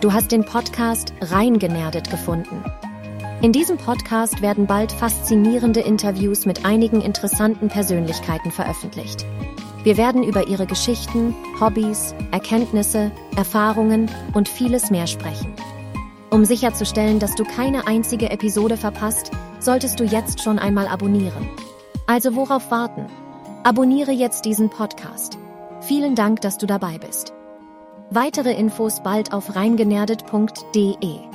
Du hast den Podcast Reingenärdet gefunden. In diesem Podcast werden bald faszinierende Interviews mit einigen interessanten Persönlichkeiten veröffentlicht. Wir werden über ihre Geschichten, Hobbys, Erkenntnisse, Erfahrungen und vieles mehr sprechen. Um sicherzustellen, dass du keine einzige Episode verpasst, solltest du jetzt schon einmal abonnieren. Also worauf warten? Abonniere jetzt diesen Podcast. Vielen Dank, dass du dabei bist. Weitere Infos bald auf reingenärdet.de.